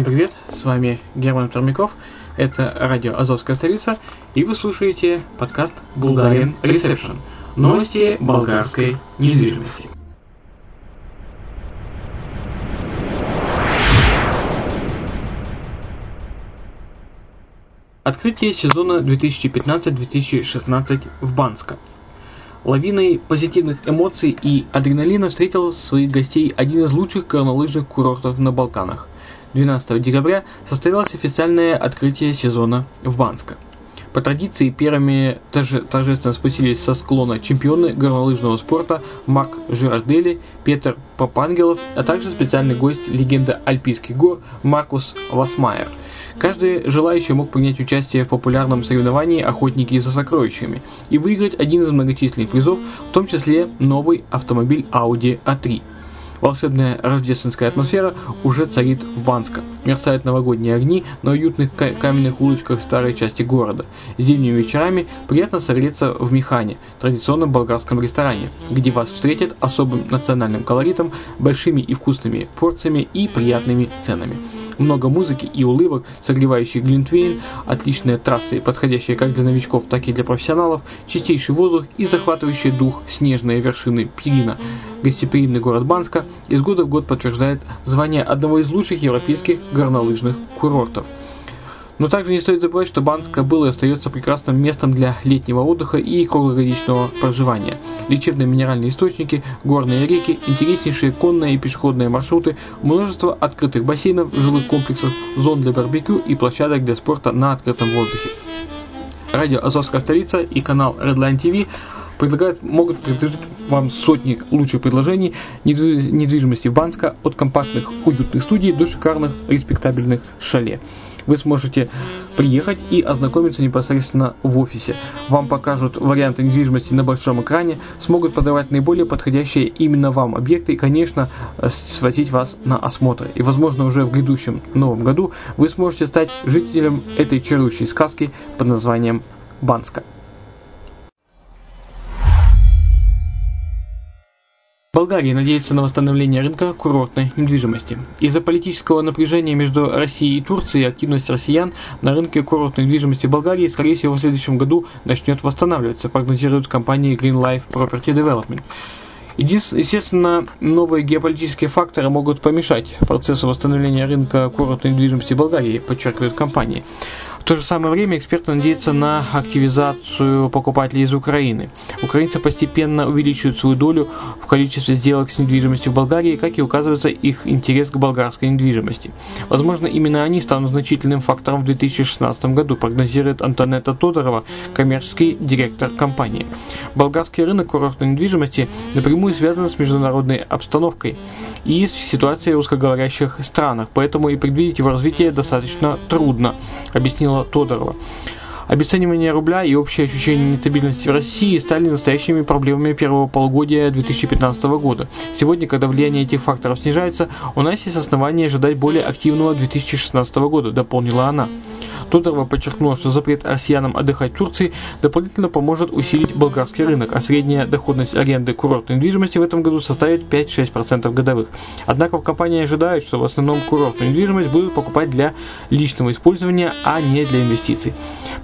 Всем привет, с вами Герман Пермяков, это радио «Азовская столица», и вы слушаете подкаст «Bulgarian Reception» – новости болгарской недвижимости. Открытие сезона 2015-2016 в Банско. Лавиной позитивных эмоций и адреналина встретил своих гостей один из лучших горнолыжных курортов на Балканах – 12 декабря состоялось официальное открытие сезона в Банско. По традиции первыми торже, торжественно спустились со склона чемпионы горнолыжного спорта Марк Жирардели, Петр Попангелов, а также специальный гость легенда Альпийских гор Маркус Васмайер. Каждый желающий мог принять участие в популярном соревновании «Охотники за сокровищами» и выиграть один из многочисленных призов, в том числе новый автомобиль Audi A3. Волшебная рождественская атмосфера уже царит в Банско. Мерцают новогодние огни на уютных каменных улочках старой части города. Зимними вечерами приятно согреться в Механе, традиционном болгарском ресторане, где вас встретят особым национальным колоритом, большими и вкусными порциями и приятными ценами много музыки и улыбок, согревающий глинтвейн, отличные трассы, подходящие как для новичков, так и для профессионалов, чистейший воздух и захватывающий дух снежные вершины Пирина. Гостеприимный город Банска из года в год подтверждает звание одного из лучших европейских горнолыжных курортов – но также не стоит забывать, что Банска был и остается прекрасным местом для летнего отдыха и круглогодичного проживания. Лечебные минеральные источники, горные реки, интереснейшие конные и пешеходные маршруты, множество открытых бассейнов, жилых комплексов, зон для барбекю и площадок для спорта на открытом воздухе. Радио «Азовская столица» и канал Redline TV предлагают, могут предложить вам сотни лучших предложений недвижимости в Банска от компактных уютных студий до шикарных респектабельных шале вы сможете приехать и ознакомиться непосредственно в офисе. Вам покажут варианты недвижимости на большом экране, смогут подавать наиболее подходящие именно вам объекты и, конечно, свозить вас на осмотр. И, возможно, уже в грядущем новом году вы сможете стать жителем этой чарующей сказки под названием Банска. Болгария надеется на восстановление рынка курортной недвижимости. Из-за политического напряжения между Россией и Турцией активность россиян на рынке курортной недвижимости Болгарии, скорее всего, в следующем году начнет восстанавливаться, прогнозирует компания Green Life Property Development. Естественно, новые геополитические факторы могут помешать процессу восстановления рынка курортной недвижимости Болгарии, подчеркивают компании. В то же самое время эксперты надеются на активизацию покупателей из Украины. Украинцы постепенно увеличивают свою долю в количестве сделок с недвижимостью в Болгарии, как и указывается их интерес к болгарской недвижимости. Возможно, именно они станут значительным фактором в 2016 году, прогнозирует Антонета Тодорова, коммерческий директор компании. Болгарский рынок курортной недвижимости напрямую связан с международной обстановкой и с ситуацией в русскоговорящих странах, поэтому и предвидеть его развитие достаточно трудно, объяснил объяснила Тодорова. Обесценивание рубля и общее ощущение нестабильности в России стали настоящими проблемами первого полугодия 2015 года. Сегодня, когда влияние этих факторов снижается, у нас есть основания ожидать более активного 2016 года, дополнила она. Тодорова подчеркнула, что запрет россиянам отдыхать в Турции дополнительно поможет усилить болгарский рынок, а средняя доходность аренды курортной недвижимости в этом году составит 5-6% годовых. Однако в компании ожидают, что в основном курортную недвижимость будут покупать для личного использования, а не для инвестиций.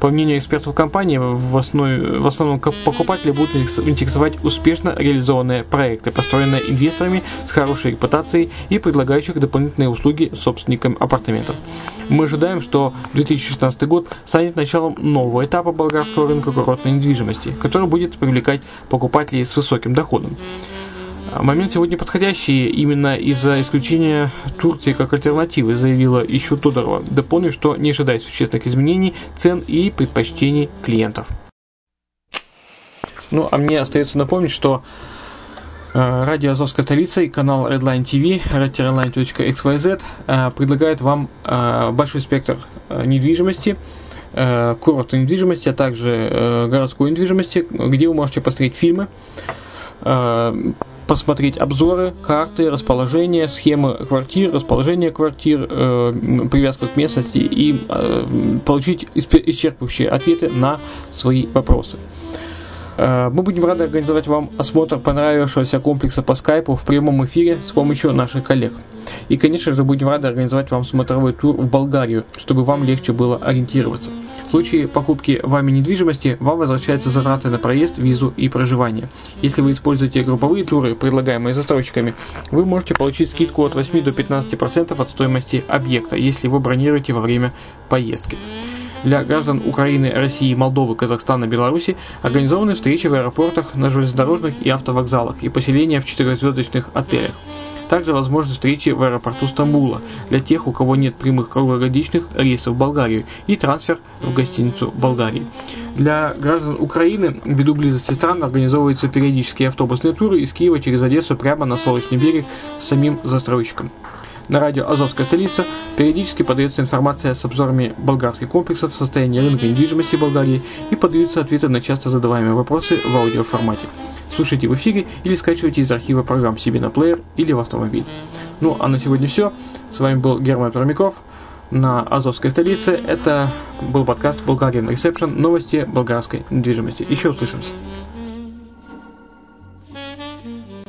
По мнению экспертов компании, в, основе, в основном покупатели будут интересовать успешно реализованные проекты, построенные инвесторами с хорошей репутацией и предлагающих дополнительные услуги собственникам апартаментов. Мы ожидаем, что 2016 год станет началом нового этапа болгарского рынка курортной недвижимости, который будет привлекать покупателей с высоким доходом. Момент сегодня подходящий именно из-за исключения Турции как альтернативы, заявила еще Тодорова, дополнив, что не ожидает существенных изменений цен и предпочтений клиентов. Ну, а мне остается напомнить, что Радио Азовская столица и канал Redline TV, redline.xyz э, предлагает вам э, большой спектр недвижимости, курортной недвижимости, а также городской недвижимости, где вы можете посмотреть фильмы, посмотреть обзоры, карты, расположение, схемы квартир, расположение квартир, э, привязку к местности и э, получить исчерпывающие ответы на свои вопросы. Э, мы будем рады организовать вам осмотр понравившегося комплекса по скайпу в прямом эфире с помощью наших коллег. И, конечно же, будем рады организовать вам смотровой тур в Болгарию, чтобы вам легче было ориентироваться. В случае покупки вами недвижимости, вам возвращаются затраты на проезд, визу и проживание. Если вы используете групповые туры, предлагаемые застройщиками, вы можете получить скидку от 8 до 15% от стоимости объекта, если вы бронируете во время поездки. Для граждан Украины, России, Молдовы, Казахстана, Беларуси организованы встречи в аэропортах, на железнодорожных и автовокзалах и поселения в четырехзвездочных отелях. Также возможны встречи в аэропорту Стамбула для тех, у кого нет прямых круглогодичных рейсов в Болгарию и трансфер в гостиницу Болгарии. Для граждан Украины ввиду близости стран организовываются периодические автобусные туры из Киева через Одессу прямо на Солнечный берег с самим застройщиком. На радио «Азовская столица» периодически подается информация с обзорами болгарских комплексов, состояния рынка недвижимости Болгарии и подаются ответы на часто задаваемые вопросы в аудиоформате. Слушайте в эфире или скачивайте из архива программ себе на плеер или в автомобиль. Ну а на сегодня все. С вами был Герман Пермяков на Азовской столице. Это был подкаст Bulgarian Reception. Новости болгарской недвижимости. Еще услышимся.